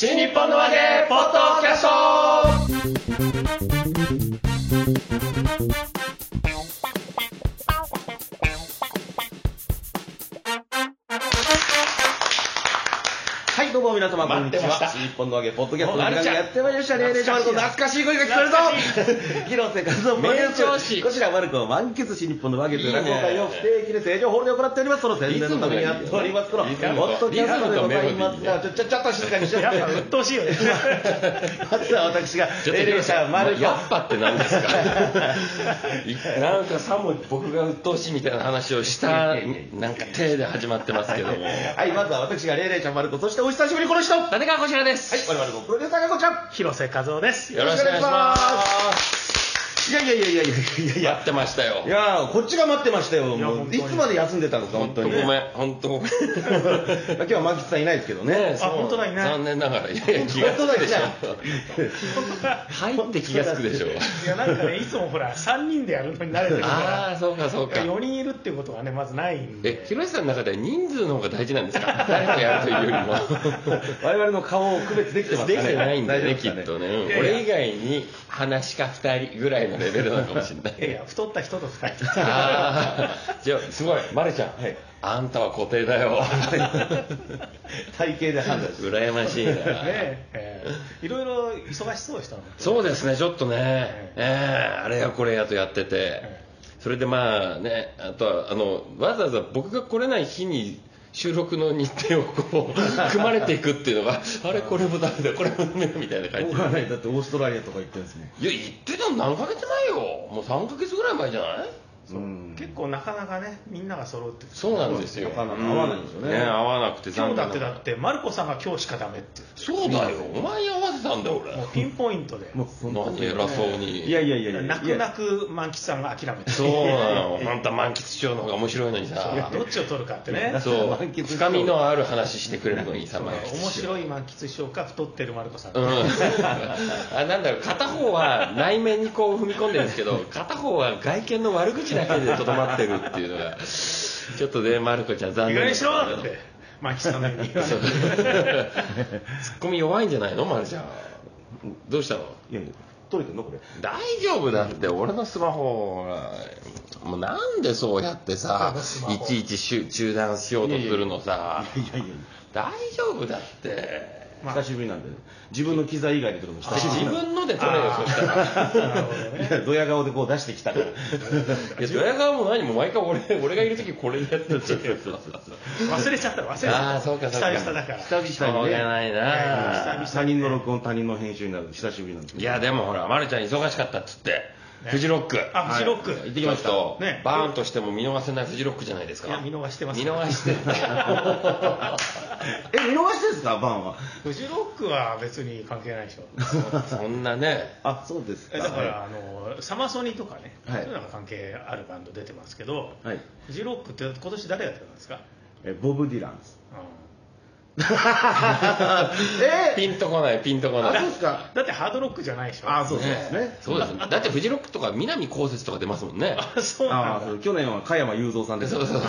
新日本の和芸ポッドキャスト。様、こんにちは。待ってました日本の揚げ、ポッドキャストの時間がやってまいりました。ねえねえちゃんと懐かしい声が聞こえるぞ広瀬和夫プロデュース名調子こちら、マルコを満喫し、日本の和芸という落語会を不定期で正常ホールで行っております。その宣伝のためにやっております。この、ポッドキャストでございますが、ちょ、ちょ、ちょっと静かにしよう。やっぱ鬱陶しいよね。まずは私が、ちょっと霊霊者マルコ。やっぱって何ですか？いなんかさも僕が鬱陶しいみたいな話をしたなんか手で始まってますけども はい、まずは私が霊霊者マルコ、そしてお久しぶりこの人。はい、立川こちらです我々のプロデューサーがこちら。広瀬和夫です。よろしくお願いしますいやいやいやいやいやいやいや。やってましたよ。いやーこっちが待ってましたよ。もういつまで休んでたのか、本当に。本当ごめん本当ごめん。今日は牧津さんいないですけどね。ねえそう。本当だいない。残念ながらいやいや気がつくでしょ。本入って気がつくでしょ。いや、なんかね、いつもほら、3人でやるのに慣れてるあかあそうかそうら、か4人いるっていうことがね、まずない。んで。え広瀬さんの中では人数の方が大事なんですか？誰とやるというよりも。我々の顔を区別できてますかね。できてないんだよねきっとね。俺以外に話か2人ぐらいのレベルなのかもしれない。いやいや、太った人と2人。ああじゃあすごい。マルちゃん、はい。あんたは固定だよ。体型で判断して。羨ましいな。ねえ。ー。いろいろ忙しそうでしたもん。そうですねちょっとね。ええあれやこれやとやってて。それでまあねあとはあのわざわざ僕が来れない日に収録の日程をこう組まれていくっていうのが あれこれもダメだこれもダメだみたいな感じ。僕はね、だってオーストラリアとか行ってるんですね。いや言ってたの何ヶ月前よ。もう3ヶ月ぐらい前じゃない？う。ん。結構なかなかね、みんなが揃うって。そうなんですよ。なかなか合わないんですよね。う合わなくて今日だってだって、マルコさんが今日しかダメって。そうだよ。お前に合わせたんだよ俺。もうピンポイントで。もう何偉そうに。いやいやいやいや。泣く泣く満喫さんが諦めて。そうなの。本当は満喫師匠の方が面白いのにさ。どっちを取るかってね。そう。深みのある話してくれるのにさ満面白い満喫師匠か太ってるマルコさん。か。うん、あなんだろう。片方は内面にこう踏み込んでるんですけど片方は外見の悪口だけでとどまってるっていうのがちょっとねまる子ちゃん残念。意外にしろだって、満喫さんのようにツッコミ弱いんじゃないのまるちゃん。どうしたの？いやいや、取れてんのこれ。大丈夫だって俺のスマホもうなんでそうやってさいちいちしゅ中断しようとするのさ。いやいやいや。大丈夫だって。まあ久しぶりなんで、自分の機材以外で撮るの久しぶり自。分ので撮れよそしたら。いや、ドヤ顔でこう出してきたから。いや、ドヤ顔も何も毎回俺、俺がいる時これでやってる忘れちゃった忘れちゃったああ、そうか、そうか。久々だから久々にねしょうがないな。久々他人の録音、他人の編集になる久しぶりなんで。いや、でもほら、まるちゃん忙しかったっつって。フジロック。あフジロックはい行ってきましたねバーンとしても見逃せないフジロックじゃないですか。いや見逃してます見逃して え、見逃してんすか、バンは？フジロックは別に関係ないでしょ そんなね。あ、そうですか。えだから、あのサマソニとかね、はいそういうのが関係あるバンド出てますけど、はい。フジロックって今年誰が出てたんですか、え、ボブ・ディランです。うえ？ピンとこない、ピンとこあ、ない。そうですか。んだってハードロックじゃないでしょあ、そうですね。そうです。だってフジロックとか南こうせつとか出ますもんね。あそうなんだ去年は加山雄三さんです。そうそう。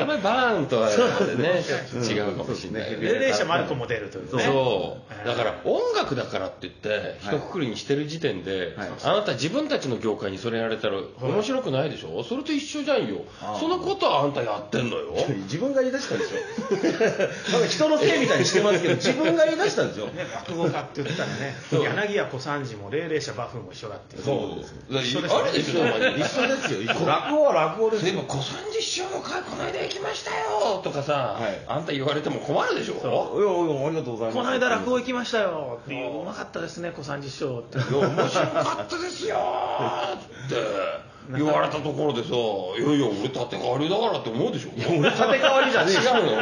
あんまりバーンとはね、ちょっと違うかもしれない。霊霊者マルコも出るというねそうだから音楽だからって言って一括りにしてる時点で、はいあなた自分たちの業界にそれやれたら面白くないでしょ？それと一緒じゃんよあーそのことはあんたやってんのよ自分が言い出したでしょ。なんか人のせいみたいにしてますけど、自分が言い出したんですよ。ね、落語家って言ったらねそう。柳家小三治も霊霊者馬風も一緒だっていう。そう一緒ですあれでしょ一緒ですよ。落語は落語ですよ。でも小三治師匠の会この間行きましたよとかさ、はい。あんた言われても困るでしょ？いやいやありがとうございます。この間落語行きましたよっていう。うまかったですね小三治師匠って。いや面白かったですよーって言われたところでさいやいや俺縦変わりだからって思うでしょ。俺縦変わりじゃねえし違うの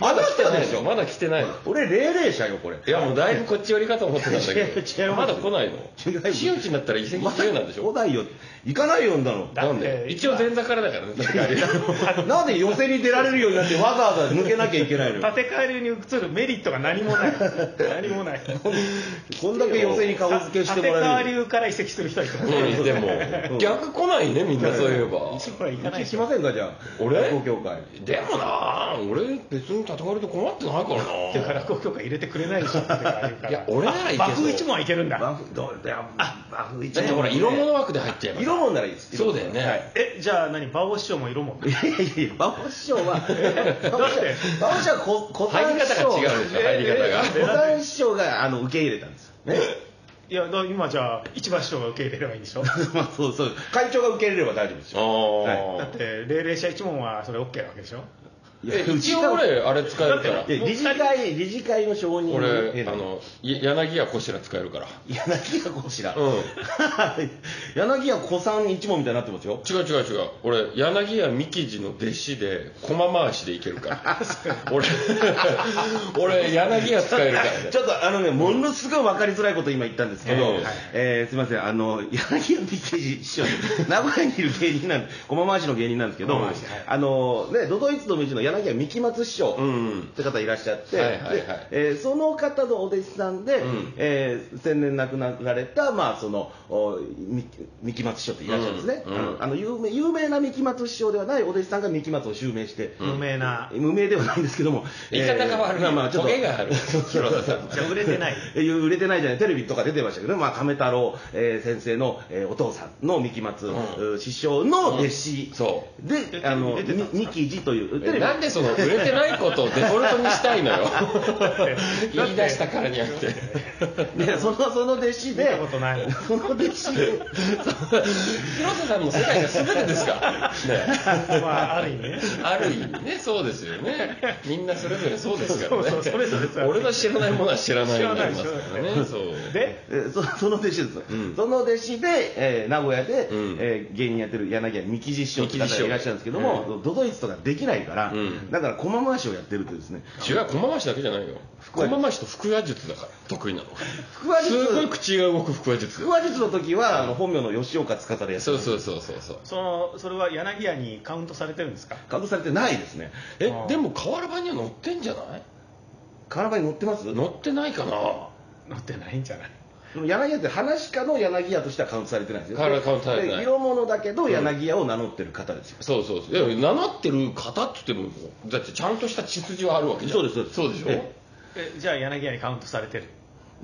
まだ来てないでしょ。まだ来てないの。俺霊霊者よ、これ。いやもうだいぶこっち寄りかと思ってたんだけ違う違いますどまだ来ないの。違います真打ちになったら移籍ま自由なんでしょ。来ないよ。行かないよ、んだの。なんで？一応前座からだからね。なんで寄せに出られるようになってわざわざ抜けなきゃいけないのよ。縦替えに移るメリットが何もない。何もない。こんだけ寄せに顔付けしてもらえる。縦川流から移籍する人はいでも逆来ないねみんな そういえば。一部は行かないしょ。ませんかじゃあ俺？落語協会。でもな俺別に叩かれて困ってないからっていうかな落語協会入れてくれないでしょっていうかあるから。いや俺ならいけそう。あ和風一門はいけるんだ。バフどういやバフ一だってほら色物枠で入っちゃえば。色物ならいいです。そうだよね。はい。えじゃあ何？馬王師匠も色もいやいやいや、馬王師匠は、馬王師匠って馬王師匠はこ小入り方が違うでしょ。入り方が小山師匠があの受け入れたんですよ。ね。いや今じゃあ市場師匠が受け入れればいいんでしょ？まあそうそう。会長が受け入れれば大丈夫ですあよ。あ、だって霊霊者一門はそれ OK なわけでしょ？一応俺あれ使えるから。いや理事会、理事会の承認を俺あのい柳家こしら使えるから。柳家こしら。うん。柳家小さん一門みたいになってますよ。違う違う違う。俺柳家幹事の弟子で駒回しでいけるから。俺俺柳家使えるからね。ちょっとあのね、ものすごい分かりづらいこと今言ったんですけど、はいえーすみません、あの、柳家美慶師匠、名古屋にいる芸人なんで、駒回しの芸人なんですけど、あの、ね、ドドイツの道の柳家三木松師匠うんって方いらっしゃって、はいはいはい。でえーその方のお弟子さんで、ん。えー先年亡くなられた、まあ、その、三木松師匠っていらっしゃるんですね。うんうん。あの有名有名な三木松師匠ではないお弟子さんが三木松を襲名して、無名な。無名ではないんですけども、言い方が悪い、まあまあちょっと。トゲがある。売れてない。えー売れてないじゃない。テレビとか出てましたけど、まあ、亀太郎、えー先生の、えーお父さんの三木松、う師匠の弟子、そで、あの、三木寺という、テレビなんでその売れてないことをデフォルトにしたいのよ。言い出したからにあって。でそのその弟子で、見たことないその弟子。で、広瀬さんの世界が全てですか？らね。まあある意味ね。ある意味。ねそうですよね。みんなそれぞれそうですからね。俺の知らないものは知らないになりますからね。そう。でえーそその弟子です、ん。その弟子で、えー名古屋で、うん。えー芸人やってる柳家三木師匠って方いらっしゃるんですけども、ドドイツとかできないから、うんだから駒回しをやってるとですね違う駒回しだけじゃないよ。駒回しと腹話術だから得意なの。腹話術。すごい口が動く腹話術。腹話術の時は、あの本名の吉岡司でやってそううそうそうそうそう。そのそれは柳家にカウントされてるんですか？カウントされてないですね。えあー。でも瓦版には載ってんじゃない？瓦版に載ってます？載ってないかな。載ってないんじゃない？柳家って話家の柳家としてはカウントされてないんですよ。カウントされてない。で色物だけど柳家を名乗ってる方ですよ、そうそうそう。いや名乗ってる方って言ってもだってちゃんとした血筋はあるわけじゃん。そうですそうです。そうでしょ？え？えじゃあ柳家にカウントされてる？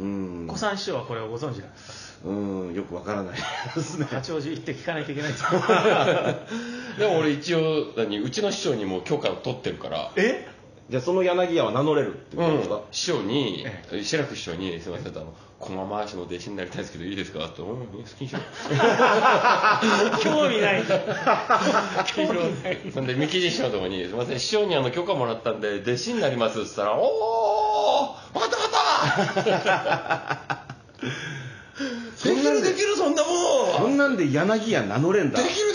うん。小三師匠はこれをご存知なんですうんよくわからないですね。か八王子行って聞かないといけないんです でも俺一応何うちの師匠にも許可を取ってるから。え？じゃあその柳家は名乗れるってことですか、師匠に志らく師匠に「すみませんあの駒回しの弟子になりたいんですけどいいですか?」って「うん好きにしろ」興味ない。興味ない。そんで三木師匠のとこに「すみません師匠にあの許可もらったんで弟子になります」っつったら「おお分かった分かった。で。きるできるそんなもそんんなんで柳家名乗れんだ。できる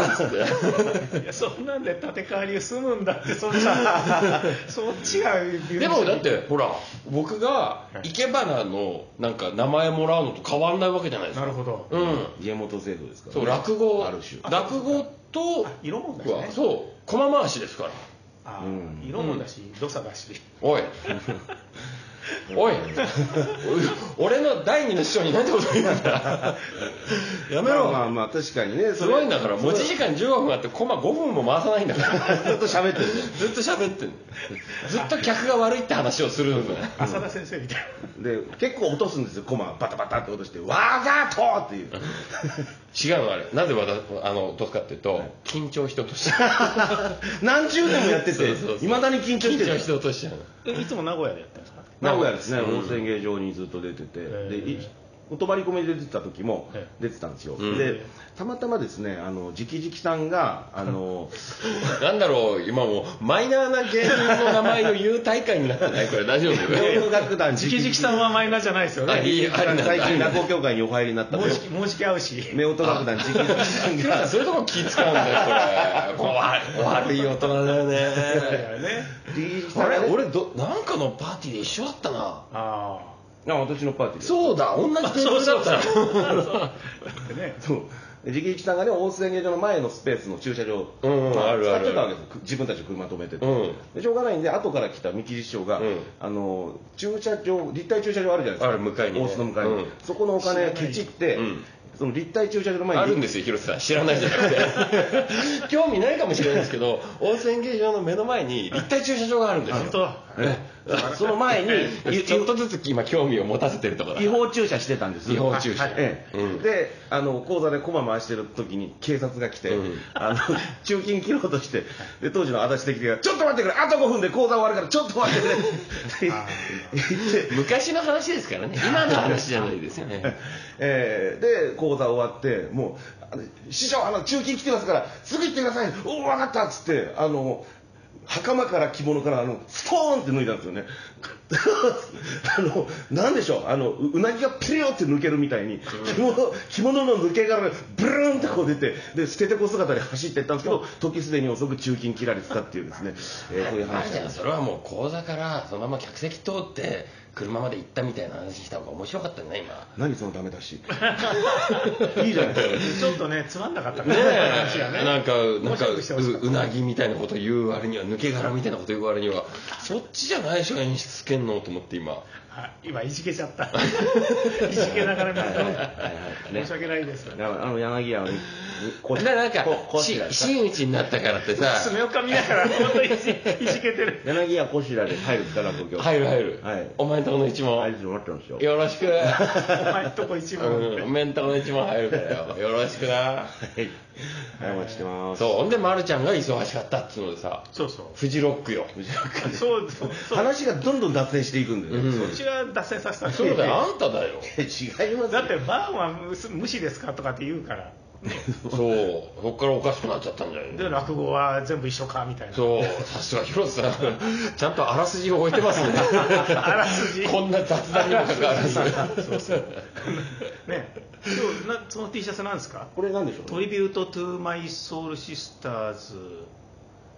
できる!」っつって。いやそんなんで立て替わり済むんだってそっちはそっちが許でもだってほら僕が生け花のなんか名前もらうのと変わんないわけじゃないですか。なるほど。うん。家元制度ですから、そう落語ある種。落語とあ色もんだしね。はそう駒回しですから。あうん色もだし土佐だし。おい おい。俺の第二の師匠に何てこと言うんだ。やめろ、まあまあまあ確かにね。すごいんだから持ち時間15分あってコマ5分も回さないんだから。ずっと喋ってるずっと喋ってんの。ずっと客が悪いって話をするんだよ浅田先生みたいで結構落とすんですよ。コマバタバタって落として「わざと!」っていう。違うのあれ。なぜあの落とすかっていうと緊張して落としちゃう何十年もやってていまだに緊張してる。緊張して落としちゃういつも名古屋でやってるんですか？名古屋ですね、うん温泉芸場にずっと出てて、えで泊まり込みで出てた時もえ出てたんですよ、うん。でたまたまですねあの直々さんがあの なんだろう今もうマイナーな芸人の名前を言う大会になってない？これ大丈夫？洋楽楽団 直々さんはマイナーじゃないですよあね最近落語協会にお入りになったもう。じきもうじき合うし夫婦楽団直々さんが。そういうとこ気使うんだよこれ。悪い大人だよね。ね。あれ？俺どなんかのパーティーで一緒だったな。ああ私のパーティーでそうだ同じテーブルだったあそうね そう。で直々さんがね大須演芸場の前のスペースの駐車場、うんまあるある。使ってたわけです。く自分たちの車止めてて、うん。でしょうがないんで後から来た三木師匠が、うん。あの駐車場立体駐車場あるじゃないですか。ある向かいにね。大須の向かいに、うん。そこのお金ケチって、うん。その立体駐車場の前に。あるんですよ広瀬さん。知らないじゃなくて 興味ないかもしれないですけど温泉芸場の目の前に立体駐車場があるんですよ。本当えその前にいちょっとずつ今興味を持たせてるところだ違法駐車してたんです違法駐車。ええ。うん。であの口座でコマ回してる時に警察が来て、うん。あの中金切ろうとしてで当時の足立的が「ちょっと待ってくれあと5分で口座終わるからちょっと待ってくれ」って言って。昔の話ですからね。今の話じゃないですよね。えーで講座終わってもう師匠あの中金来てますからすぐ行ってください。おお分かったっつってあの袴から着物からあのストーンって脱いだんですよね。あのなんでしょうあのううなぎがピリオって抜けるみたいに着物着物の抜け殻がブルーンってこう出てで捨ててこ姿で走っていったんですけど時すでに遅く中金切られてたっていうですね、えー、こういうまあ話じゃあそれはもう口座からそのまま客席通って車まで行ったみたいな話した方が面白かったね今。何そのダメだし。いいじゃないですか。ちょっとねつまんなかったねね話がね。えなんかなん面かううなぎみたいなこと言う割には抜け殻みたいなこと言う割にはそっちじゃないでしょ演出つけんの？と思って今。あ今いじけちゃった。いじけながら見てはいはいはいね申し訳ないです。あのあの柳家はこでなんかここし真打ちになったからってさ。爪をかみながら本当にいじいじけてる。柳家こしらで入るから東京入る入る、はい。お前んとこの一問、入ると思ってますよ。よろしくお前んとこ一番うんお前んとこの一問入るからよ。よろしくな。はい。はいお待ちしてます。そうほんで丸ちゃんが忙しかったっつうのでさ。そうそう。フジロックよ。そうそう。そう話がどんどん脱線していくんでね、うん。そっちが脱線させたそうだよ。あんただよ。違いますだってバーンは無無視ですかとかって言うからそう。そっからおかしくなっちゃったんじゃないで落語は全部一緒かみたいな。そう。さすが広瀬さん。ちゃんとあらすじを置いてますね。あらすじ。こんな雑談にもかかわらず。そうそう。ね。今日なその T シャツなんですか？これなんでしょうトリビュートトゥマイソウルシスターズ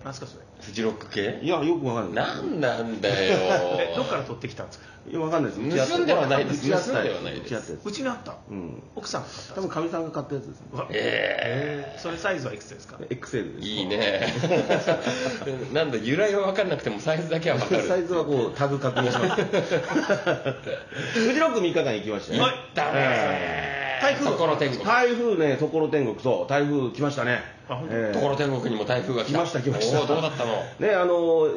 なんですかそれ？フジロック系？いやよくわかんない。なんなんだえよ。どっから取ってきたんですか？いやわかんないです。盗んではないです。盗んではないです。打ち合ったやつうちにあった。うん。奥さんが買った多分かみさんが買ったやつですね。うわえそれサイズはいくつですか？XL です。いいね。なんだ由来は分かんなくてもサイズだけは分かる。サイズはこうタグ確認します。フジロック3日間行きましたね。はい。だ。ね台風。ところ天国。台風ねところ天国。そう台風来ましたね。あ本当？ええところ天国にも台風が来た。来ました来ました。どうだったの？ねあの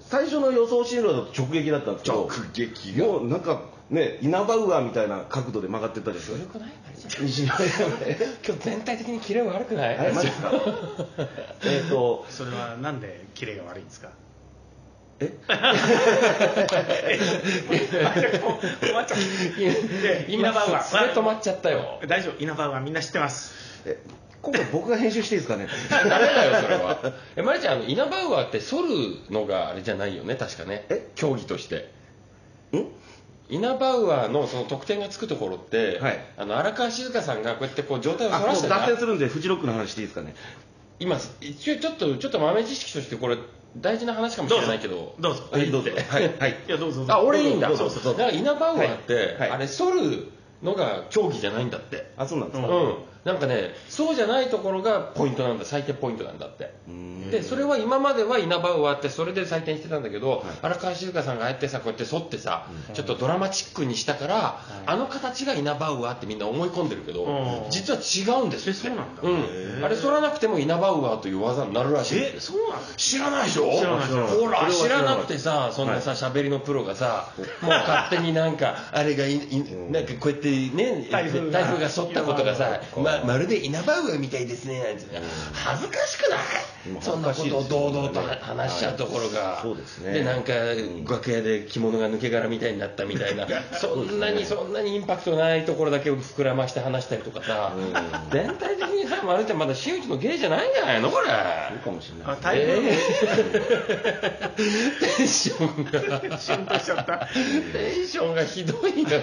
最初の予想進路だと直撃だったんですけど。直撃がもうなんかねイナバウアーみたいな角度で曲がってったじゃない？ですかよく今日全体的にキレ悪くない？えっと。それはなんでキレが悪いんですか？え？困っちゃうで今稲葉はそれ止まっちゃったよ大丈夫稲葉はみんな知ってますえ今回僕が編集していいですかねダメだよそれはえマリちゃんあのイナバウアーって反るのがあれじゃないよね確かねえ競技としてんイナバウアーのその得点がつくところって、はいあの荒川静香さんがこうやってこう状態を反らしてる脱線するんでフジロックの話していいですかね今一応ちょっとちょっと豆知識としてこれ大事な話かもしれないけど。どうぞ。はい。どうぞ。はい。はい。い。やどうぞ。あ俺いいんだ。どうぞ。どうぞ。どうぞだからイナバウアーって、あれ反るのが競技じゃないんだって。あそうなんですか、うん、なんかねそうじゃないところがポイントなんだ。最低ポイントなんだって。ん。でそれは今まではイナバウアーってそれで採点してたんだけど、荒川静香さんがああやってさこうやって反ってさ、ちょっとドラマチックにしたから、あの形がイナバウアーってみんな思い込んでるけど、うん。実は違うんですそうなんだ。うん、あれ反らなくてもイナバウアーという技になるらしいえそうなの知らないでしょ？知らないほら知らなくてさそんなさ喋りのプロがさもう勝手になんかあれがいいなんかこうやってね台風が台風が沿ったことがさままるでイナバウアーみたいですねなんて恥ずかしくない？うんそんなことを堂々と話しちゃうところが。そうですね。でなんか楽屋で着物が抜け殻みたいになったみたいな。そんなにそんなにインパクトないところだけを膨らまして話したりとかさ。全体的にさまるちゃんまだ真打ちの芸じゃないんじゃないの？これ。そうかもしれないあ台風えー。テンションが。テンションがひどいよいや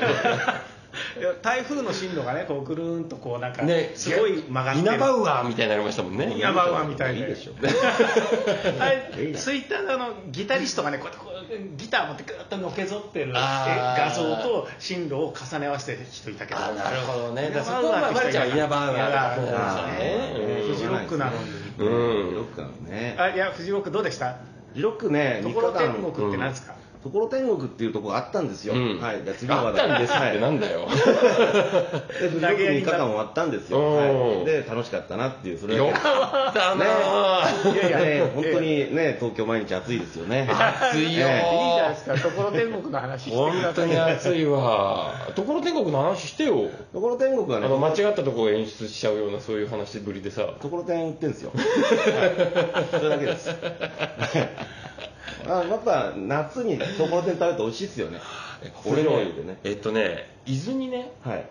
台風の進路がねこうぐるーんとこうなんかねすごい曲がってる。イナバウアーみたいになりましたもんね。イナバウアーみたいで。いいでしょ ツイッターであのギタリストがねこうやってこうギター持ってグーッとのけぞってる画像と進路を重ね合わせてる人いたけど。あなるほどね。だからそこはまるちゃんはイナバウアーだったんですよあねーフジロックなのに。うん。フジロックなのねあいやフジロックどうでした？フジロックね3ところ日間天国って何ですか、ところ天国っていうところがあったんですよ、うん。はい、で次はあまだ。ったんですってなんだよ。でフジロック3日間終わったんですよ、うん。はい、で楽しかったなっていうそれよかったな。ぁ。いやいやね、本当にね、東京毎日暑いですよね。暑いよ。いいじゃないですか。ところ天国の話して本当に暑いわ。ところ天国の話してよ。ところ天国はね、あの間違ったところを演出しちゃうようなそういう話ぶりでさ。ところてん売ってんですよ。はい。それだけです。あやっぱ夏にところてん食べると美味しいですよね。俺ねでね。えっとね、伊豆にね、はい。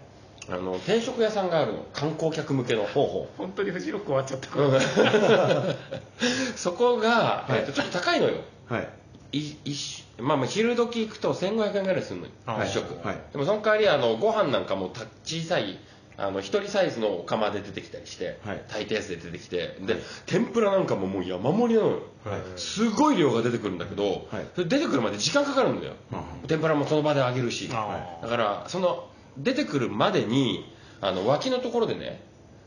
あの定食屋さんがあるの。観光客向けの。ほうほ本当にフジロック終わっちゃった、うん そこが、はいえっとちょっと高いのよ。う。はい。い一まあまあ昼時行くと1500円ぐらいするのよあー一食、はいでもその代わりあのご飯なんかもた小さいあの一人サイズの釜で出てきたりして、はい。炊いたやつで出てきてで天ぷらなんかももう山盛りなのよ、はい。すごい量が出てくるんだけど、はい。出てくるまで時間かかるんだよ、天ぷらもその場で揚げるし、あだからその出てくるまでにあの脇のところでね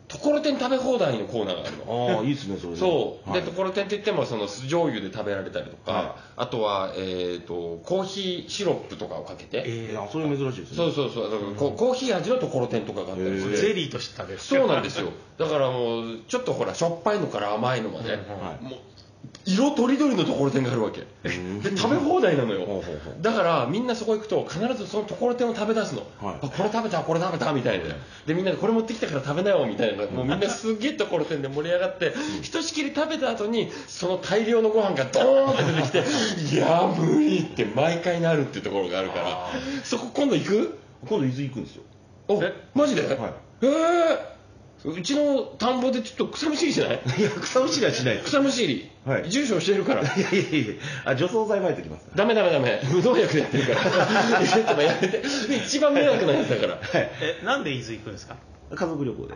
ところてん食べ放題のコーナーがあるの。ああ、いいですね、それで。そう、はい。でところてんって言ってもその酢醤油で食べられたりとか、はあとは、えー、とコーヒーシロップとかをかけて、えいや、それ珍しいですね。そうそうそう。だからこうコーヒー味のところてんとかがあったりしー。てゼリーとしたですそうなんですよ。だからもうちょっとほらしょっぱいのから甘いのまで、うん。はい。もう色とりどりのところてんがあるわけ。で食べ放題なのよ。だからみんなそこ行くと必ずそのところてんを食べ出すの、はい。あこれ食べたこれ食べたみたいな。でみんなでこれ持ってきたから食べなよみたいな。もうみんなすげえところてんで盛り上がってひとしきり食べた後にその大量のご飯がドーンって出てきていや無理って毎回なるっていうところがあるから。そこ今度行く？今度伊豆行くんですよ。おえ？マジで、はい。えーうちの田んぼでちょっと草むしりしない？いや、草むしりはしない。草むしり、はい。住所教えるから。いやいやいや。あ、除草剤撒いてきます。ダメダメダメ。無農薬でやってるから。ちょっとやめて。一番迷惑なやつだから。はい。えなんで伊豆行くんですか？家族旅行で。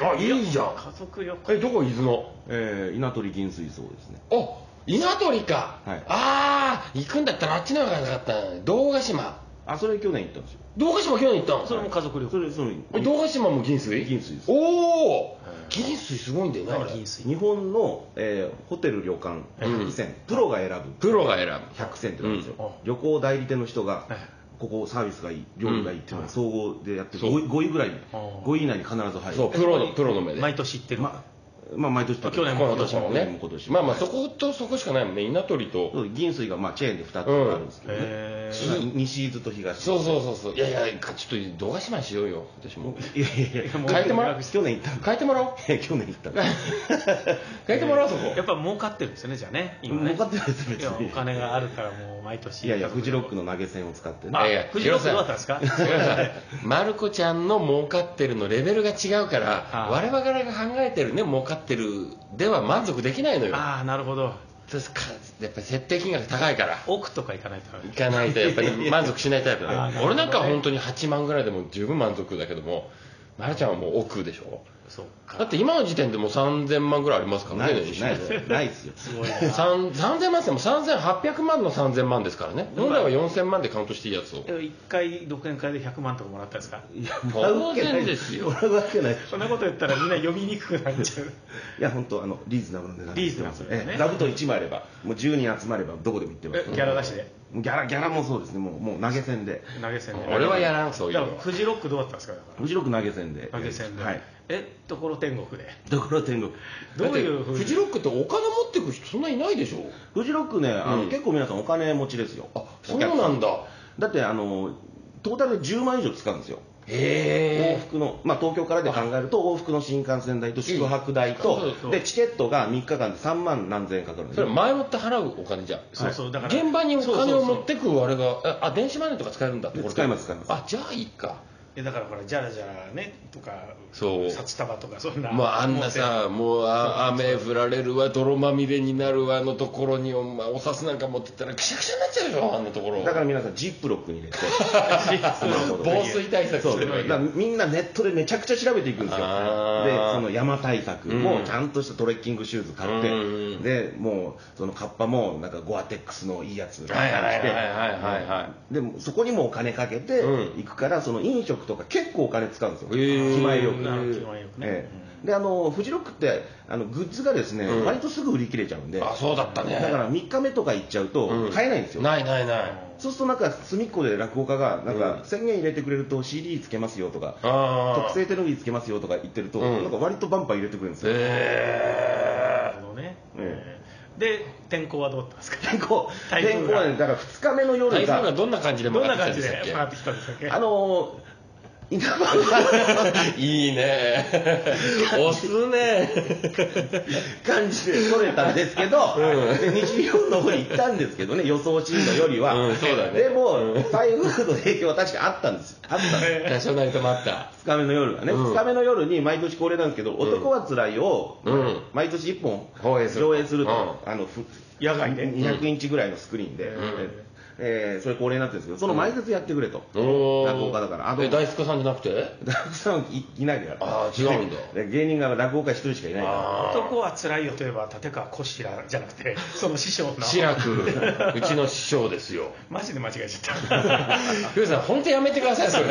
あいいじゃん。家族旅行。えどこ伊豆の？えー、稲取銀水槽ですね。あ稲取か、はい。ああ行くんだったらあっちの方がなかった堂ヶ島あ、それ去年行ったんですよ。島去年行ったの？それも家族旅行。それ、その、島も銀水？銀水です。おお銀水すごいんだよね。あれ銀水。日本の、えーホテル旅館100選、プロが選ぶ。プロが選ぶ。100選ってなんですよ、うん。旅行代理店の人が、はい。ここサービスがいい料理がいいっていうのが総合でやってそう 5, 5位ぐらい。にあー5位以内に必ず入る。そうプロのプロの目で。毎年行ってるままあ毎年あ去年も今年もね。今年もまあまあそことそこしかないもんね。稲取と。そう銀水がまあチェーンで2つあるんですけどね、へまあ西伊豆と東伊そうそうそうそう。いやいやちょっと動画島にしようよ。私も。豆いやいやいや変えてもらう？去年行ったん変えてもらおう。い や去年行ったん変えてもらおうそこ。やっぱ儲かってるんですよねじゃあね。今ね。儲かってないです別いやおに金があるからもう毎年。いやいやフジロックの投げ銭を使ってね。あいやいやフジロックどうだったんですか？すいません。まる子ちゃんの儲かってるのレベルが違うから我々が考えてるね儲かってるでは満足できないのよ。ああなるほど。ですかやっぱり設定金額高いから。奥とか行かないと。行かないとやっぱり 満足しないタイプだね俺なんかは本当に8万ぐらいでも十分満足だけどもまるちゃんはもう奥でしょ？だって今の時点でもう3000万ぐらいありますからねないですないで。すないですよ。すごいな。三3000万っても3800万の3000万ですからね。本来は4000万でカウントしていいやつを。え一回独演会で100万とかもらったんですか？いやもらうわけないですよ。もらうわけない。そんなこと言ったらみんな読みにくくなっちゃう。いや本当あのリーズナブルな値段でリーズナブルね。ええ座布団1枚あればもう10人集まればどこでも行ってます。えギャラ出しでギャラギャラもそうですね。もうもう投げ銭で。投げ銭で。俺はやらんそういうだからのはフジロックどうだったんですか？だかフジロック投げ銭で。ら投げ銭で、はいえところ天国で。ところ天国。どういうだってふうにフジロックってお金持ってく人そんないないでしょ？フジロックねあの、うん。結構皆さんお金持ちですよ。あそうなんだ。だってあのトータルで10万以上使うんですよ。往へ復の、まあ、東京からで考えると往復の新幹線代と宿泊代と。でチケットが3日間で3万何千円かかるんえですよ。それ前もって払うお金じゃん。そうそうだから現場にお金を持ってくあれがああ電子マネーとか使えるんだって使います使います。あじゃあいいかえだからほらジャラジャラねとかそう。札束とかそんな。もうあんなさもうあ雨降られるわ泥まみれになるわあのところにお前お札なんか持ってったらくしゃくしゃになっちゃうでしょあんなところ。だから皆さんジップロックに入れて防水対策そうだすればいいからみんなネットでめちゃくちゃ調べていくんですよ。でその山対策うん。もちゃんとしたトレッキングシューズ買って、うん。でもうそのカッパもなんかゴアテックスのいいやつ買はいはいはいってはいはいはい。でもそこにもお金かけてうん。行くから、その飲食とか結構お金使うんですよ、気前よく。なるほど気前よくね。ええ。であのフジロックってあのグッズがですね、うん。割とすぐ売り切れちゃうんで、あそうだったね。だから3日目とか行っちゃうとうん。買えないんですよ、ないないない。そうするとなんか隅っこで落語家がなんうん。か宣言入れてくれると CD つけますよとか、ああ特製手のぎつけますよとか言ってると、うん。なんか割とバンバン入れてくれるんですよ、なえるほどね、えで天候はどうだったんですか？天候。天候はねだから2日目のー、夜台風ががどんな感じで回ってきたどんな感じんでしたっけ？で回ってきたんですかあの いいね。押すね。感じで取れたんですけど、うん。で西日本の方に行ったんですけどね予想進路よりは、うんそうだね。でも、うん。台風の影響は確かあったんですあったんです多少なりともあった。2日目の夜はね、うん。2日目の夜に毎年恒例なんですけど「男はつらい」をうん。毎年1本上映すると、うあのふ野外で200インチぐらいのスクリーンで、うんええーそれ恒例になってるんですけどその前説やってくれと、落語家だから。あのえ大輔さんじゃなくて？落語さんいいないから。あー違うんだ。で芸人が落語家一人しかいないから。あ男は辛いよといえば立川こしらじゃなくて その師匠の。あ志らく うちの師匠ですよ。マジで間違えちゃった。ふうさん本当やめてくださいそれ。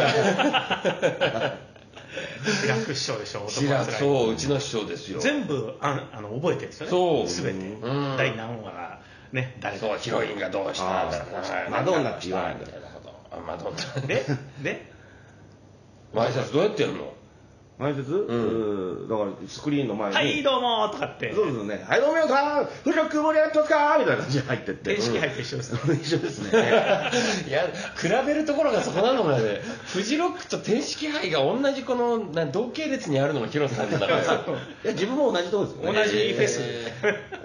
志らく師匠でしょ志らく男は辛い。そううちの師匠ですよ。全部ああの覚えてるんですよね。そう。全て。うん。第何話。がね誰そうヒロインがどうしたあーだマドンナって言わないんだみたいなこと。あマドンナ。でで？挨拶どうやってやるの？前説、うん、だからスクリーンの前に、はいどうもとかって。そうですね、はい、どうも皆さん、フジロック盛り上がってますかみたいな感じで入ってって、電子機入って一緒ですね。うん。一緒ですね。いや比べるところがそこなのがね。フジロックと天式杯が同じこのな同系列にあるのが広瀬さんの中でいや、自分も同じとこですよ同ね。じフェス。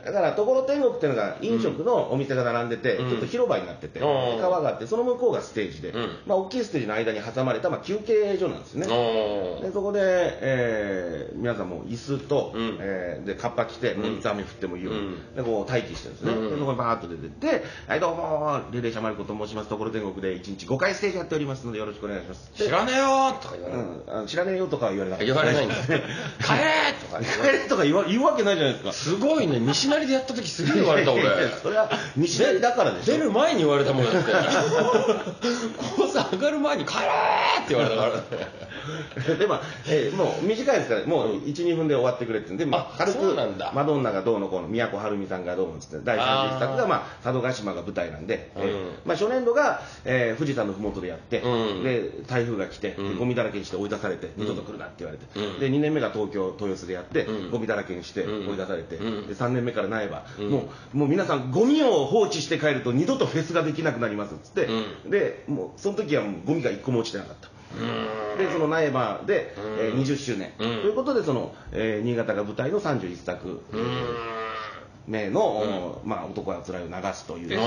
だから、ところ天国っていうのが飲食のお店が並んでて、うん。ちょっと広場になってて、うん。川があって、その向こうがステージで、うん。まあ、大きいステージの間に挟まれた、まあ、休憩所なんですね。でそこで、えー皆さんも椅子と、うん。えーでカッパ着て、もううんいつ雨降ってもいいように、うん。でこう待機してるんですね、うん。でそこにバーッと出てって、はい、どうも、レレーシャマルコと申します、ところ天国で1日5回ステージやっておりますので、よろしくお願いします。知らねえよーとか言われる、うん、知らねえよとかは言われなかった言われないんですね帰れーとか帰れとか言わ言うわけないじゃないですか。すごいね。西成でやった時すげえ言われた 俺。それは西成だからでしょ。出る前に言われたもんだって。コース上がる前に帰れーって言われたから。ね でまあ、えーもう短いですから、もう1、2分で終わってくれってんで、まあ、あ軽くマドンナがどうのこうの、宮古晴美さんがどうのっつって、第31作が、まあ、佐渡島が舞台なんで、えーうん。まあ、初年度が、えー富士山の麓でやって、うん。で台風が来て、うん。ゴミだらけにして追い出されて、二度と来るなって言われて、うん。で2年目が東京、豊洲でやって、うん。ゴミだらけにしてうん。追い出されて、うん。で3年目から苗場、うん。もうもう皆さん、ゴミを放置して帰ると二度とフェスができなくなりますっつって、うん。でもうその時はもうゴミが1個も落ちてなかった。うでその苗場で、うんえー20周年、うんということでその、えー新潟が舞台の31作ーん目の、まあ、男はつらいを流すという。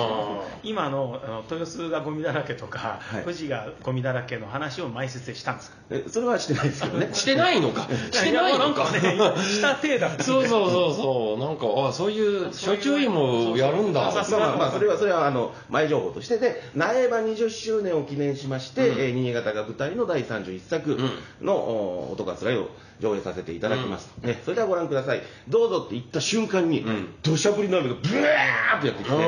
今のあの豊洲がゴミだらけとか、はい。富士がゴミだらけの話を前説でしたんですか？えそれはしてないですけどね。してないのか？してないやのか？んかねした体だそうそうそうそう。なんかあそういう初注意もやるんだ。そうそう。まあまあまあそれはそれはあの前情報としてで苗場20周年を記念しまして、うん。えー新潟が舞台の第31作の、お男はつらいを上映させていただきます、ね、それではご覧ください。どうぞって言った瞬間にん。土砂降りの雨がブワーッとやってきて、う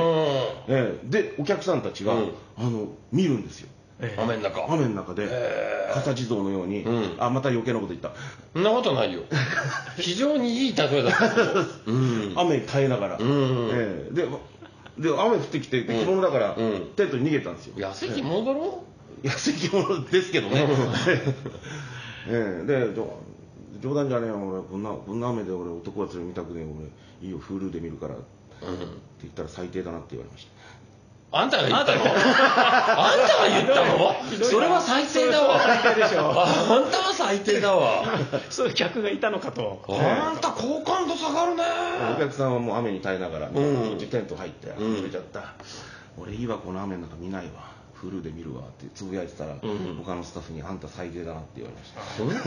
えーでお客さんたちが、うん。あの見るんですよ。雨の中。雨の中でへー傘地蔵のように、うん。あまた余計なこと言った、そんなことないよ。非常にいい例えだった。うん。雨耐えながら、うん。ええ。でで雨降ってきてで着物だから、うん。テントに逃げたんですよ。安い着物だろ？安い着物ですけどね、ええ。で冗談じゃねえよ俺こんなこんな雨で俺男は連れ見たくねえよ俺。いいよ Hulu で見るから。ってうん言ったら最低だなって言われました。あんたが言ったの？あんたが言ったの？それは最低だわ。最低でしょ。あんたは最低だわ。そういう客がいたのかと。あんた好感度下がるね。お客さんはもう雨に耐えながら、ん。こっちテント入ってうん。濡れちゃった、俺いいわこの雨の中見ないわフルで見るわってつぶやいてたら、ん他のスタッフにあんた最低だなって言われました。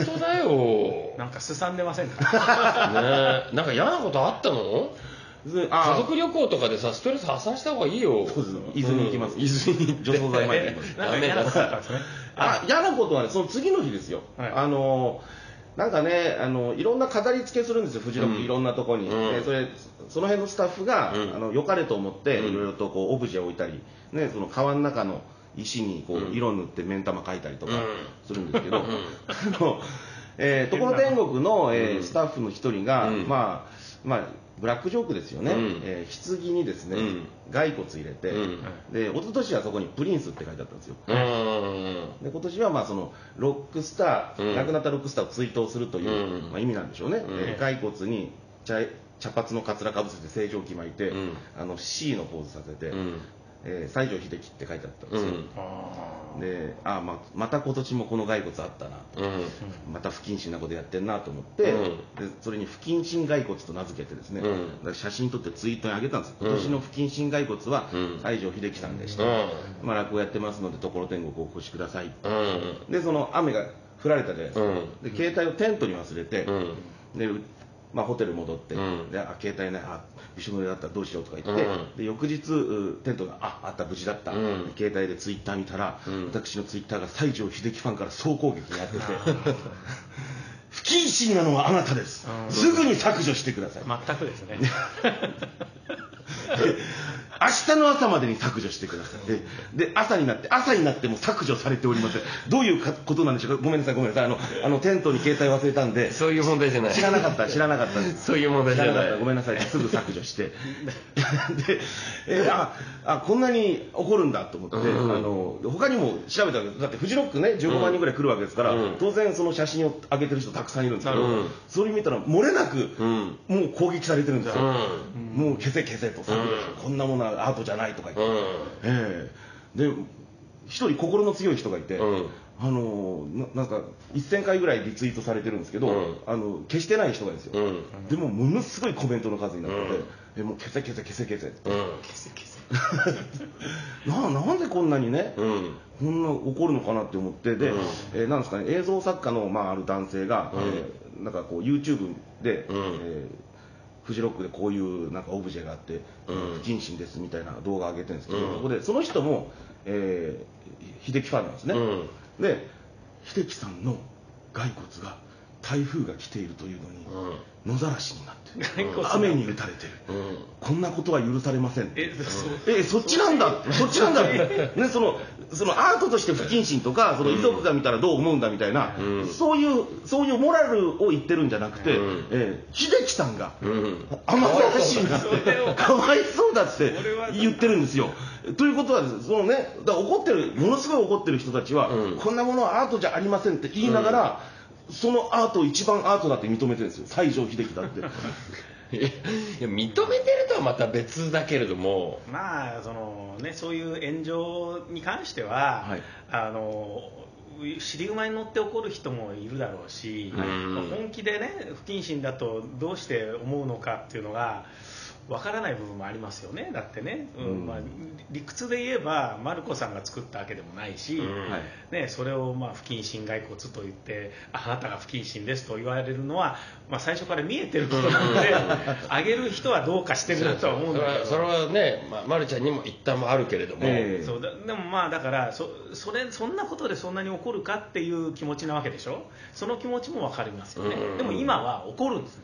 本当だよ。なんかすさんでませんか？ねえ。なんか嫌なことあったの？で家あ族旅行とかでさストレス発散した方がいいよ。そうです伊豆に行きます、うん。伊豆に除草剤まで行えきます。なんか嫌なことあ嫌なことはねその次の日ですよ、はい。あのなんかねあのいろんな飾り付けするんですよ。フジロック、うん。いろんなとこに、うん。でそれその辺のスタッフが、うん。あの良かれと思ってうん。いろいろとこうオブジェを置いたり、ね、その川の中の石にこううん。色塗って目ん玉描いたりとかうん。するんですけど、あのえー、ところ天国の、えーうん。スタッフの一人が、うん。まあまあブラックジョークですよね、うん。えー棺にですね、うん。骸骨入れて、うん。で一昨年はそこにプリンスって書いてあったんですよ。うん。で今年はまあそのロックスター、うん。亡くなったロックスターを追悼するという、うん。まあ、意味なんでしょうね、うん。えー骸骨に茶茶髪のかつらかぶせて正常期巻いて、うん。あの C のポーズさせて、うんえー西城秀樹って書いてあったんですよ、うん。あであままた今年もこの骸骨あったなと。うん。また不謹慎なことやってんなと思って、うん。でそれに不謹慎骸骨と名付けてですね、写真撮ってツイートに上げたんですうん。今年の不謹慎骸骨はうん。西城秀樹さんでした、うん。まあ、落語やってますので所天国をお越しください。うん。でその雨が降られたじゃないですか、うん。で携帯をテントに忘れて、うん。でうまあ、ホテル戻って、うん。であ携帯ねあびしょ濡れだったらどうしようとか言って、うん。で翌日うテントがああった無事だった、うん。携帯でツイッター見たら、うん。私のツイッターが西城秀樹ファンから総攻撃にあってて 不謹慎なのはあなたです、うん。すぐに削除してください、あ全くですね 明日の朝までに削除してください。でで朝になって朝になっても削除されておりません。どういうかことなんでしょうか？ごめんなさいごめんなさい。あのあのテントに携帯忘れたんで。そういう問題じゃない。知らなかった知らなかったそういう問題じゃない。ごめんなさい。すぐ削除して。で、えーああこんなに怒るんだと思って、うんあの他にも調べたわけです。だってフジロックね15万人ぐらい来るわけですから、うん。当然その写真を上げてる人たくさんいるんですけど、なるほど。それ見たら漏れなく、うん。もう攻撃されてるんですよ、うん。もう消せ消せと。こんなものはアートじゃないとか言って、うん。ええ。で一人心の強い人がいて、うん。あのななんか1000回ぐらいリツイートされてるんですけど、うん。あの消してない人がですよ、うん。でもものすごいコメントの数になってて、うん。えもう消せ消せ消せ消せうん。ななんでこんなにね、うん。こんな怒るのかなって思ってで、うん。えーなんですかね映像作家の、まあ、ある男性が、うん。えーなんかこう YouTube で、うん。えーフジロックでこういうなんかオブジェがあって、うん。不謹慎ですみたいな動画を上げてるんですけど、うん。そこでその人も、えー、秀樹ファンなんですね、うん。で秀樹さんの骸骨が台風が来ているというのに、野ざらしになって雨に打たれてる、うん。こんなことは許されません。えそうえそっちなんだ。そっちなんだ。ねそのそのアートとして不謹慎とかその遺族が見たらどう思うんだみたいな、うん。そういうそういうモラルを言ってるんじゃなくて、うん。えー秀樹さんがうん。雨ざらしになってかわいそうだって言ってるんですよ。ということはそのね怒ってるものすごい怒ってる人たちは、うん。こんなものはアートじゃありませんって言いながら、そのアートを一番アートだって認めてるんですよ。西城秀樹だって。いや認めてるとはまた別だけれども。まあそのねそういう炎上に関しては、はい。あの尻馬に乗って怒る人もいるだろうし、うん。本気でね不謹慎だとどうして思うのかっていうのがわからない部分もありますよね。だってね、うん。うん。まあ、理屈で言えばマルコさんが作ったわけでもないし、うん。はい。ね、それをまあ不謹慎骸骨と言ってあなたが不謹慎ですと言われるのは、まあ、最初から見えてることなので あげる人はどうかしてるなとは思うんだけど。それはね、まあ、まるちゃんにも一旦もあるけれども、ええそうだ。でもまあだからそそれそんなことでそんなに怒るかっていう気持ちなわけでしょ？その気持ちも分かりますよね、うん。でも今は怒るんです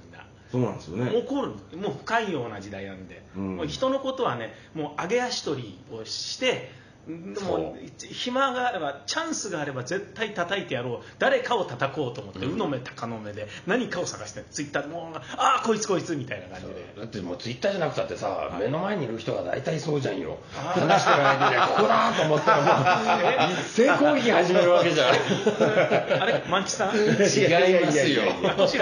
そうなんですよね。怒るもう不寛容な時代なんで、うん。もう人のことはねもう上げ足取りをしてでも暇があればチャンスがあれば絶対叩いてやろう。誰かを叩こうと思って、うの目高の目で何かを探してツイッターでもうああこいつこいつみたいな感じで。だってもうツイッターじゃなくたってさ、目の前にいる人が大体そうじゃんよ。話してる間にここだと思ったらもう一斉攻撃始めるわけじゃん。あれ万吉さん？違いますよ。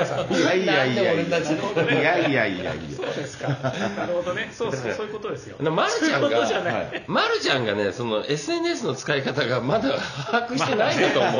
さん。いやいやいやいやいや。いやいやいうですか。なるほどね。そうそういうことですよ。まるちゃんがね、その SNS の使い方がまだ把握してないんだと思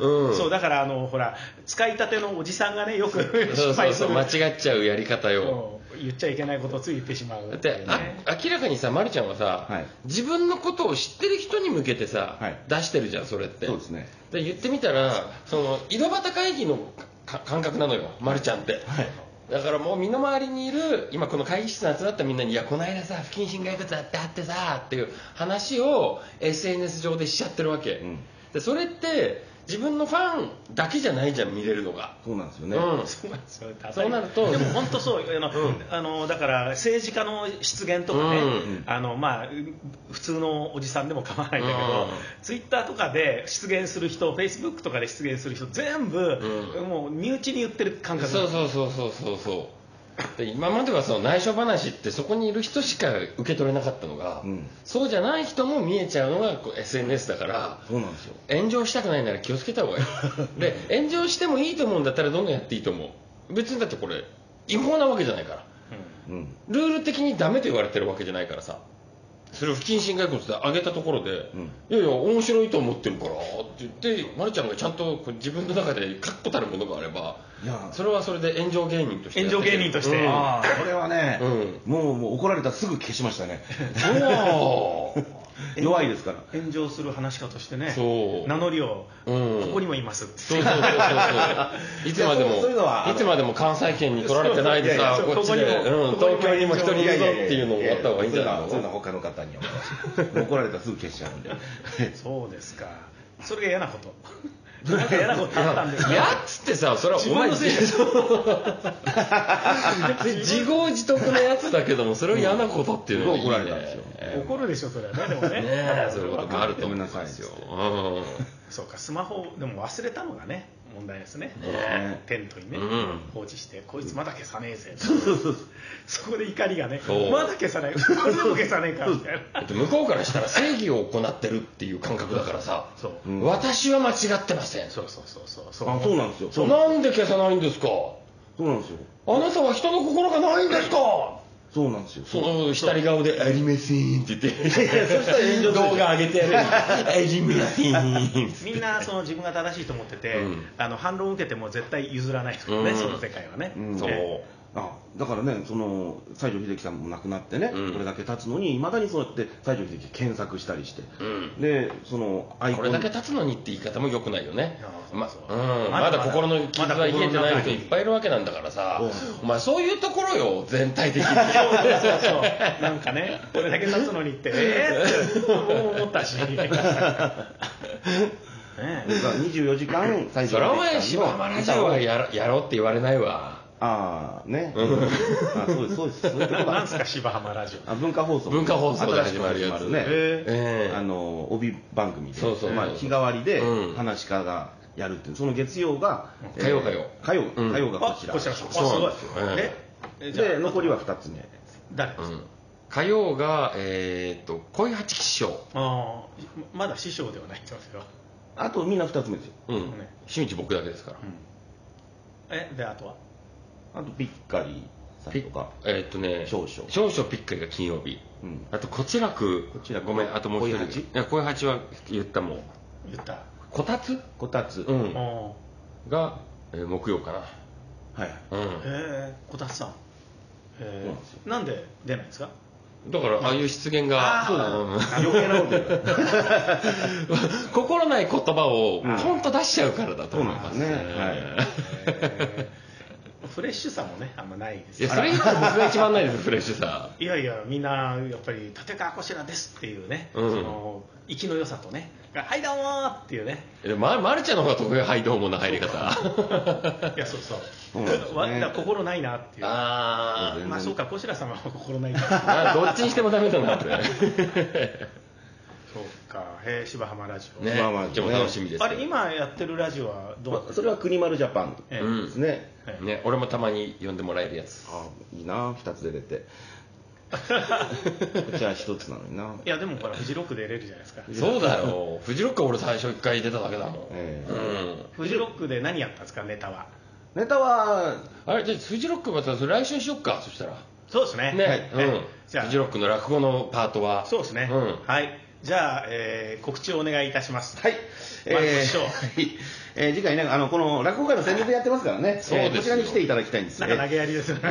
う。うん。そうだからあのほら使いたてのおじさんがねよくそ う失そうそう、敗する。間違っちゃうやり方よ。うん言っちゃいけないことをつい言ってしまうだっていうねあ明らかにさ、まるちゃんはさ、はい自分のことを知ってる人に向けてさ、はい出してるじゃん、それって。そうですねで言ってみたら、その井戸端会議のか感覚なのよ、まるちゃんって。はいだからもう身の回りにいる今この会議室に集まったみんなに「いやこの間さ不謹慎骸骨あってあってさ」っていう話を SNS 上でしちゃってるわけ、うん。でそれって自分のファンだけじゃないじゃん見れるのが、そうなんですよね、うん。そうなんですよ。そうなると。でも本当そうあの、うん。あのだから政治家の失言とかね、うん。あのまあ、普通のおじさんでも構わないんだけど、うん。ツイッターとかで出言する人フェイスブックとかで出言する人全部、うん。もう身内に言ってる感覚。そうそうそうそうそうそう。で今まではその内緒話ってそこにいる人しか受け取れなかったのが、うん。そうじゃない人も見えちゃうのがこう SNS だからそうなんですよ。炎上したくないなら気をつけた方がいい。で炎上してもいいと思うんだったらどんどんやっていいと思う。別にだってこれ違法なわけじゃないから。うん。ルール的にダメと言われてるわけじゃないからさそれを不謹慎外交で上げたところで、ん。いやいや面白いと思ってるからって言って、ま、るちゃんがちゃんと自分の中で確固たるものがあればいや。それはそれで炎上芸人として炎上芸人として。うん。これはね、うもうもう怒られたらすぐ消しましたね。そう 弱いですから。炎上する話家としてねそう。名乗りを、うん。ここにもいます。そうそうそうそう。いつまでもいつまでも関西圏に取られてないでさそうこっちで、ここにもうん、東京にも一人い？るぞっていうのをやった方がいいんじゃない？そういうのはの他の方には 怒られたらすぐ消しちゃうんで。そうですか。それが嫌なこと嫌なことあったんですか？いやっつってさそれは自分のせい。でし 自業自得のやつだけどもそれを嫌なことっていうのがいいね怒られたんですよ。怒るでしょそれはねでもね。ねえそういうこともあると思うんですよ。そうかスマホでも忘れたのがね問題ですね。ね。テントにね、うん。放置してこいつまだ消さねえぜ。そこで怒りがねまだ消さない。これでも消さねえかみたいな。だって向こうからしたら正義を行ってるっていう感覚だからさ。そう、うん私は間違ってません。そうそうそうそう。そうあそうなんですよ。そう。なんなんで消さないんですか？そうなんですよ。あなたは人の心がないんですか？そうなんですよ。その下り顔で「ありません」って言って。いやそしたら炎上動画上げて。やる「ありません」みんなその自分が正しいと思ってて、うん。あの反論を受けても絶対譲らないですからね、うん。その世界はね、うん。そう。えあだからねその西城秀樹さんも亡くなってね、うん。これだけ経つのにいまだにそうやって西城秀樹検索したりして、うん。でそのアイコンこれだけ経つのにって言い方も良くないよね。まそうう。ん、まだまだ心の傷は癒えてない人いっぱいいるわけなんだからさ。うんお前そういうところよ全体的に。そうそうそう。なんかねこれだけ経つのにって。ええって思ったし。ねえだから24時間西それはお前城秀樹さんの柴浜ラジオはやろやろうって言われないわああね、あそうですそうです。そういうことだ。ななんすか柴浜ラジオ。あ文化放送。文化放送で始まるやつ。新しく始まるね、えええ。あの帯番組で。そうそう。まあ、日替わりでうん。話し家がやるっていうその月曜が、火曜火曜。火曜、うん。火曜があこちら。こちらそ。うそうなんあですよ。すごいえええじゃあで残りは2つ目。誰ですか、うん。火曜がえーっと恋八吉祥ああまだ師匠ではないってますよ、あとみんな2つ目ですよ。うん。ね。真打ち僕だけですから。えであとは？あとピッカリさんピとかえーっとね少々。少々ピッカリが金曜日。うん。あとこちらくこちらくごめんあともう一人。恋八？いや恋八は言ったもん。言った。こたつ？こたつ、はいうん。おが、えー木曜かな。うん。へえこたつさん。へえそうなんですよ。なんで出ないんですか？だからああいう失言が。あーうん。余計なこと言うから。心ない言葉をうん。ポンと出しちゃうからだと思いますそうなんですね。はい。へーフレッシュさもねあんまないです。いやそれ言ったら僕が一番ないですフレッシュさ。いやいやみんなやっぱり立川こしらですっていうね、うん。その生きの良さとねはいどうもーっていうね。でままるちゃんの方が得意はいどうもの入り方。いやそうそう。そうね。わだ心ないなっていう。あ全然まあそうかこしらさんは心ないからーあどっちにしてもダメだなって かへえ柴浜ラジオ、ね。まあまあ今日も楽しみですあれ今やってるラジオはどうなってるそれは国丸ジャパンええうんですね、ええ。ね俺もたまに呼んでもらえるやつ。あいいな2つ出れて。こちら1つなのにな。いやでもほらフジロックで出れるじゃないですか。そうだよフジロックは俺最初一回出ただけだもん、ええ。うん。フジロックで何やったんですか？ネタは。ネタはあれじゃあフジロックまたそれ来週にしよっか。そしたら。そうですね。ね、はい。うん。じゃあ。フジロックの落語のパートは。そうですね、うん。はいじゃあ、えー告知をお願いいたします。はい、えまず師匠。はい。えー次回ねあのこの落語会の宣伝でやってますからね。そうですよ。えーこちらに来ていただきたいんですなんか投げやりですよね。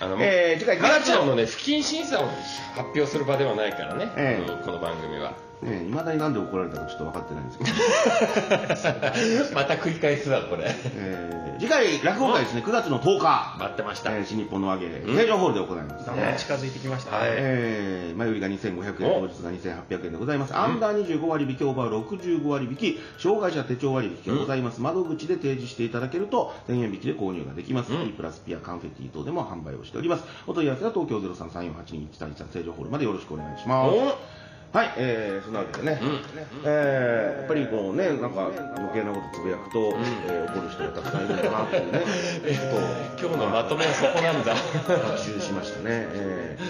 あの、えー次回マラちゃんのね不謹慎さを発表する場ではないからね、ええ。うんこの番組はねいまだになんで怒られたかちょっと分かってないんですけど、また繰り返すわこれ。えー次回落語会ですね。9月の10日、待ってました、えー新日本の和芸成城ホールで行います、だんだん近づいてきましたね、はい。えー前売りが2500円お。当日が2800円でございます、アンダー25割引きオーバー65割引き障害者手帳割引がございます、窓口で提示していただけると1000円引きで購入ができます、うん。P プラスピアカンフェティ等でも販売をしております。お問い合わせは東京03348213成城ホールまでよろしくお願いします。おはい、えー、そんなわけでね、うん。えーやっぱりこうね、なんか余計なことつぶやくと、えー怒る人がたくさんいるんだなっていうね、ちょっ今日のまとめはそこなんだ。と 学習しましたね。えー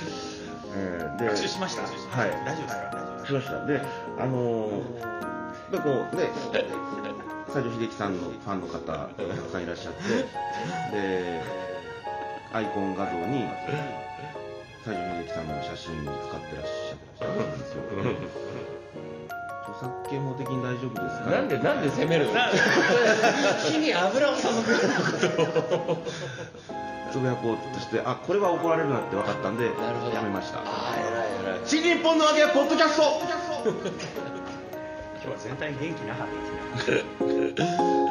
えーで学習しました？はい。ラジオですか？しました。で、あのーやっぱりこうね、西城秀樹さんのファンの方、たくさんいらっしゃって、で、アイコン画像に、西城秀樹さんの写真使ってらっしゃったんですよ。著作権法的に大丈夫ですかなんでなんで責めるの火に油を注ぐようなことをつぶやこうとして、あこれは怒られるなって分かったんで、やめました。ああ偉い偉い新日本の揚げポッドキャスト今日は全体に元気なかったですね